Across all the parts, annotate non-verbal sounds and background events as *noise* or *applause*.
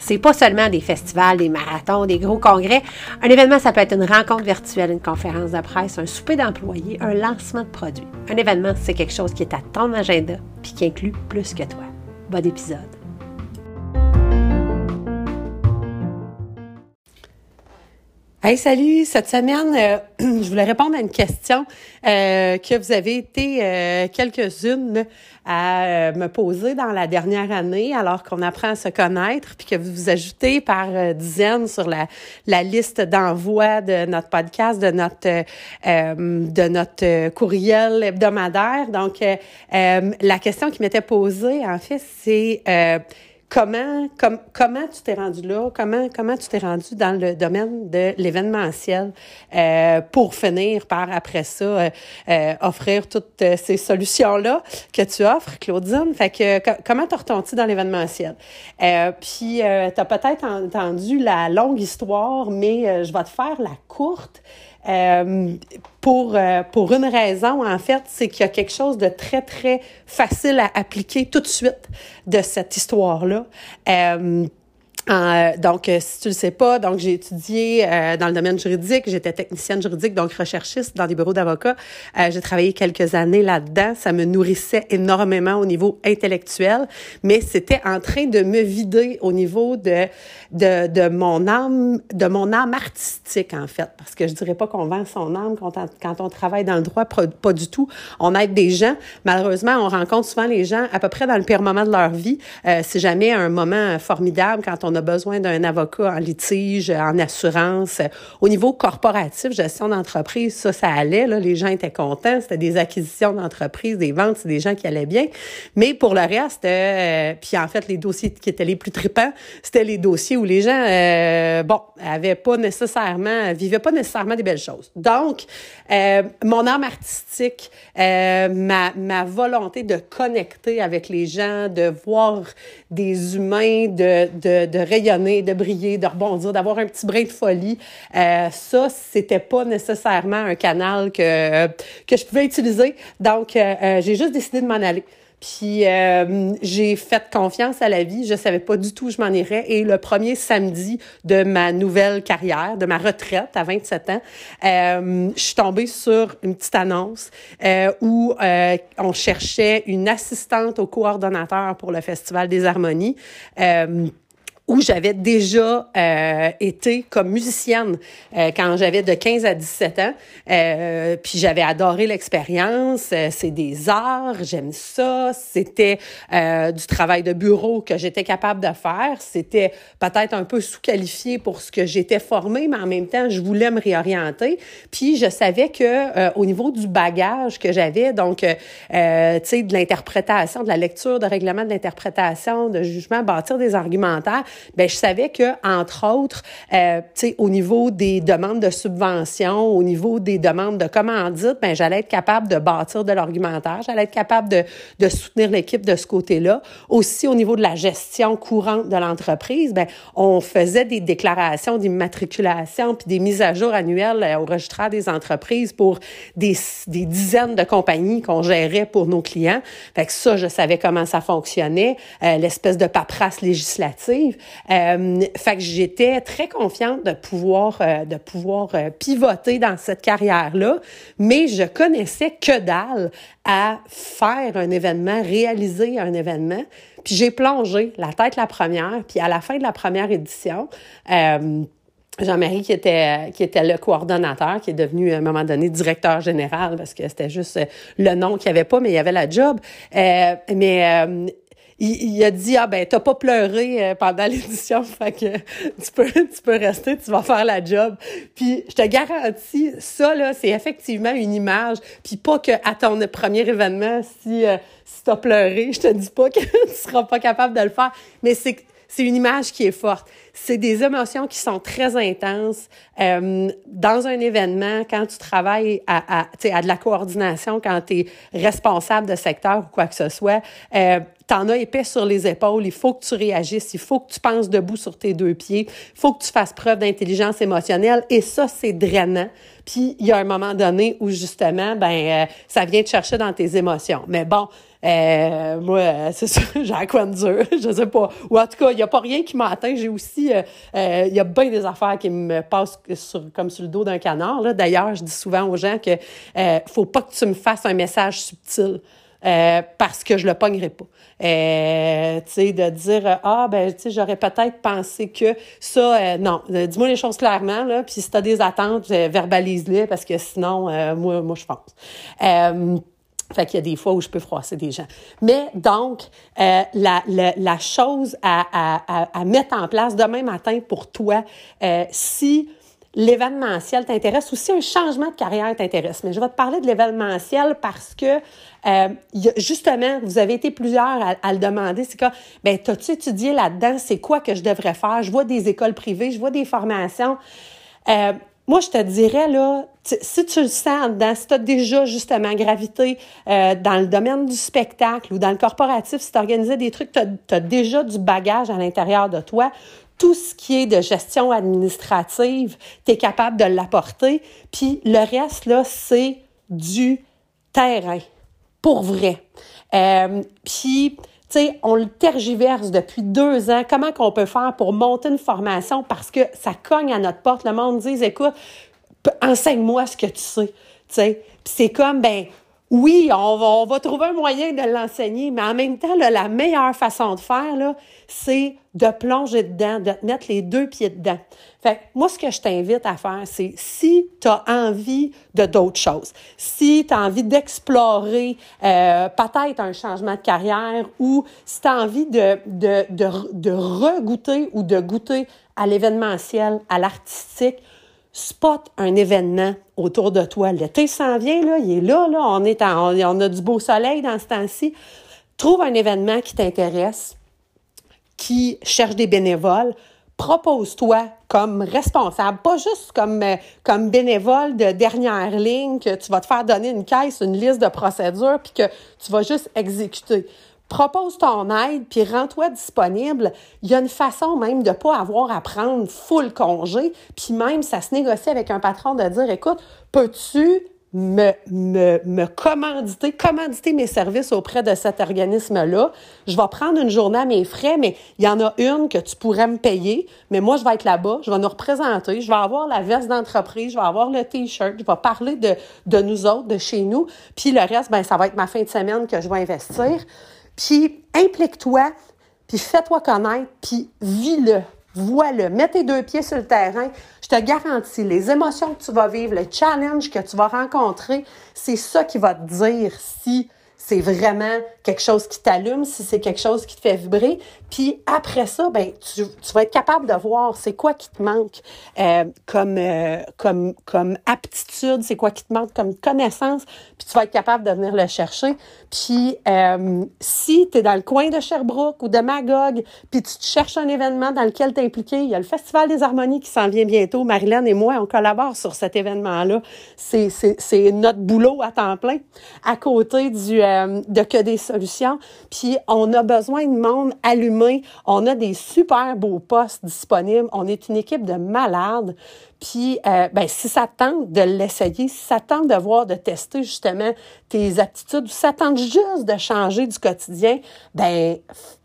C'est pas seulement des festivals, des marathons, des gros congrès. Un événement, ça peut être une rencontre virtuelle, une conférence de presse, un souper d'employés, un lancement de produits. Un événement, c'est quelque chose qui est à ton agenda puis qui inclut plus que toi. Bon épisode. Hey, salut! Cette semaine, euh, *clears throat* je voulais répondre à une question euh, que vous avez été euh, quelques-unes à me poser dans la dernière année, alors qu'on apprend à se connaître, puis que vous vous ajoutez par dizaines sur la, la liste d'envoi de notre podcast, de notre de notre courriel hebdomadaire. Donc, la question qui m'était posée, en fait, c'est comment, comment tu t'es rendu là? Comment, comment tu t'es rendu dans le domaine de l'événementiel euh, pour finir par, après ça, euh, euh, offrir toutes ces solutions-là que tu offres, Claudine? Fait que, comment t'es retourné dans l'événementiel? puis, tu as peut-être entendu la longue histoire, mais je vais te faire la courte. Euh, pour, euh, pour une raison, en fait, c'est qu'il y a quelque chose de très, très facile à appliquer tout de suite de cette histoire-là. Euh, euh, donc, euh, si tu le sais pas, donc j'ai étudié euh, dans le domaine juridique, j'étais technicienne juridique, donc recherchiste dans des bureaux d'avocats. j'ai travaillé quelques années là-dedans. Ça me nourrissait énormément au niveau intellectuel, mais c'était en train de me vider au niveau de, de, de mon âme, de mon âme artistique en fait, parce que je dirais pas qu'on vend son âme quand on, quand on travaille dans le droit, pas, du tout. On aide des gens. Malheureusement, on rencontre souvent les gens à peu près dans le pire moment de leur vie. c'est jamais un moment formidable quand on a besoin d'un avocat en litige, en assurance. Au niveau corporatif, gestion d'entreprise, ça, ça allait. Là, les gens étaient contents. C'était des acquisitions d'entreprise, des ventes, des gens qui allaient bien. Mais pour le reste, euh, puis en fait, les dossiers qui étaient les plus tripants, c'était les dossiers où les gens, euh, bon, avaient pas nécessairement, vivaient pas nécessairement des belles choses. Donc, euh, mon âme artistique, ma, ma volonté de connecter avec les gens, de voir des humains, de, de rayonner, de briller, de rebondir, d'avoir un petit brin de folie. Euh, ça, c'était pas nécessairement un canal que, que je pouvais utiliser. Donc, euh, euh, j'ai juste décidé de m'en aller. Puis euh, j'ai fait confiance à la vie. Je savais pas du tout où je m'en irais. Et le premier samedi de ma nouvelle carrière, de ma retraite à 27 ans, euh, je suis tombée sur une petite annonce euh, où euh, on cherchait une assistante au coordonnateur pour le Festival des Harmonies. Euh, où j'avais déjà euh, été comme musicienne euh, quand j'avais de 15 à 17 ans. Euh, puis j'avais adoré l'expérience. Euh, c'est des arts, j'aime ça. C'était euh, du travail de bureau que j'étais capable de faire. C'était peut-être un peu sous-qualifié pour ce que j'étais formée, mais en même temps, je voulais me réorienter. Puis je savais que au niveau du bagage que j'avais, donc, tu sais, de l'interprétation, de la lecture de règlement de l'interprétation, de jugement, bâtir des argumentaires, ben je savais que entre autres, euh, tu sais, au niveau des demandes de subventions, au niveau des demandes de commandites, ben j'allais être capable de bâtir de l'argumentaire, j'allais être capable de, de soutenir l'équipe de ce côté-là. Aussi au niveau de la gestion courante de l'entreprise, ben on faisait des déclarations d'immatriculation puis des mises à jour annuelles euh, au registraire des entreprises pour des, des dizaines de compagnies qu'on gérait pour nos clients. Fait que ça, je savais comment ça fonctionnait, euh, l'espèce de paperasse législative. Euh, fait que j'étais très confiante de pouvoir, euh, de pouvoir euh, pivoter dans cette carrière-là, mais je connaissais que dalle à faire un événement, réaliser un événement. Puis j'ai plongé la tête la première, puis à la fin de la première édition, Jean-Marie, qui était, qui était le coordonnateur, qui est devenu à un moment donné directeur général, parce que c'était juste le nom qu'il n'y avait pas, mais il y avait la job. Euh, mais il, a dit ah ben t'as pas pleuré euh, pendant *laughs* l'édition, fait que tu peux tu peux rester, tu vas faire la job. Puis je te garantis ça là, c'est effectivement une image, puis pas que à ton premier événement si euh, si t'as pleuré, je te dis pas que *laughs* tu seras pas capable de le faire, mais c'est une image qui est forte. C'est des émotions qui sont très intenses. Euh, dans un événement, quand tu travailles à, à, à de la coordination, quand tu es responsable de secteur ou quoi que ce soit, euh, t'en as épais sur les épaules, il faut que tu réagisses, il faut que tu penses debout sur tes deux pieds, il faut que tu fasses preuve d'intelligence émotionnelle et ça, c'est drainant. Puis il y a un moment donné où justement, ben, euh, ça vient te chercher dans tes émotions. Mais bon, euh, moi, euh, c'est ça, *laughs* j'ai coin dur, je sais pas. Ou en tout cas, il n'y a pas rien qui m'atteint. J'ai aussi, il y a bien des affaires qui me passent comme sur le dos d'un canard. D'ailleurs, je dis souvent aux gens que faut pas que tu me fasses un message subtil. Euh, parce que je le pognerai pas. Euh, tu sais, de dire ah ben tu sais j'aurais peut-être pensé que ça euh, non, dis-moi les choses clairement là, puis si tu as des attentes, verbalise-les parce que sinon moi moi je pense. Fait qu'il y a des fois où je peux froisser des gens. Mais donc, la, la, la, chose à, à, à, mettre en place demain matin pour toi, si l'événementiel t'intéresse ou si un changement de carrière t'intéresse. Mais je vais te parler de l'événementiel parce que euh, justement, vous avez été plusieurs à, le demander. C'est que, ben, t'as-tu étudié là-dedans? C'est quoi que je devrais faire? Je vois des écoles privées, je vois des formations. Euh, moi, je te dirais, là, si tu le sens si tu as déjà justement gravité euh, dans le domaine du spectacle ou dans le corporatif, si tu organisé des trucs, tu as, déjà du bagage à l'intérieur de toi, tout ce qui est de gestion administrative, tu es capable de l'apporter. Puis le reste, là, c'est du terrain, pour vrai. Euh, puis, sais, on le tergiverse depuis deux ans. Comment qu'on peut faire pour monter une formation parce que ça cogne à notre porte? Le monde dit, écoute, enseigne-moi ce que tu sais. Tu sais, c'est comme, ben, oui, on va, on va trouver un moyen de l'enseigner, mais en même temps, la meilleure façon de faire, c'est de plonger dedans, de te mettre les deux pieds dedans. Fait moi, ce que je t'invite à faire, c'est si tu as envie de d'autres choses, si tu as envie d'explorer euh, peut-être un changement de carrière ou si tu as envie de, de, de, de regoûter ou de goûter à l'événementiel, à l'artistique, spot un événement autour de toi. L'été s'en vient, là, il est là, là, on, est on a du beau soleil dans ce temps-ci. Trouve un événement qui t'intéresse, qui cherche des bénévoles. Propose-toi comme responsable, pas juste comme, euh, comme bénévole de dernière ligne, que tu vas te faire donner une caisse, une liste de procédures, puis que tu vas juste exécuter propose ton aide, puis rends-toi disponible. Il y a une façon même de pas avoir à prendre full congé, puis même ça se négocie avec un patron de dire, écoute, peux-tu me, me, me commanditer, commanditer mes services auprès de cet organisme-là? Je vais prendre une journée à mes frais, mais il y en a une que tu pourrais me payer, mais moi, je vais être là-bas, je vais nous représenter, je vais avoir la veste d'entreprise, je vais avoir le T-shirt, je vais parler de, de nous autres, de chez nous, puis le reste, ben ça va être ma fin de semaine que je vais investir. Puis implique-toi, puis fais-toi connaître, puis vis-le. Vois-le, mets tes deux pieds sur le terrain. Je te garantis, les émotions que tu vas vivre, le challenge que tu vas rencontrer, c'est ça qui va te dire si c'est vraiment quelque chose qui t'allume, si c'est quelque chose qui te fait vibrer. Puis après ça, ben tu, tu vas être capable de voir c'est quoi qui te manque euh, comme, euh, comme, comme aptitude, c'est quoi qui te manque comme connaissance, puis tu vas être capable de venir le chercher. Puis euh, si tu es dans le coin de Sherbrooke ou de Magog, puis tu te cherches un événement dans lequel tu es impliqué, il y a le Festival des harmonies qui s'en vient bientôt. Marilyn et moi, on collabore sur cet événement-là. C'est notre boulot à temps plein, à côté du euh, de que des solutions. Puis on a besoin de monde allumé. On a des super beaux postes disponibles. On est une équipe de malades. Puis, euh, ben, si ça tente de l'essayer, si ça tente de voir, de tester justement tes aptitudes, si ça tente juste de changer du quotidien, ben,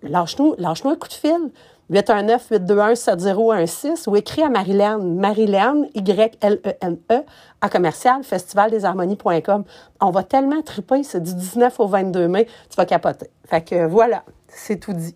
lâche-nous, lâche-nous un coup de fil. 819-821-7016 ou écris à Marilyn, Marilyn, Y-L-E-N-E, e, à commercial, festivaldesharmonies.com. On va tellement triper, c'est du 19 au 22 mai, tu vas capoter. Fait que voilà, c'est tout dit.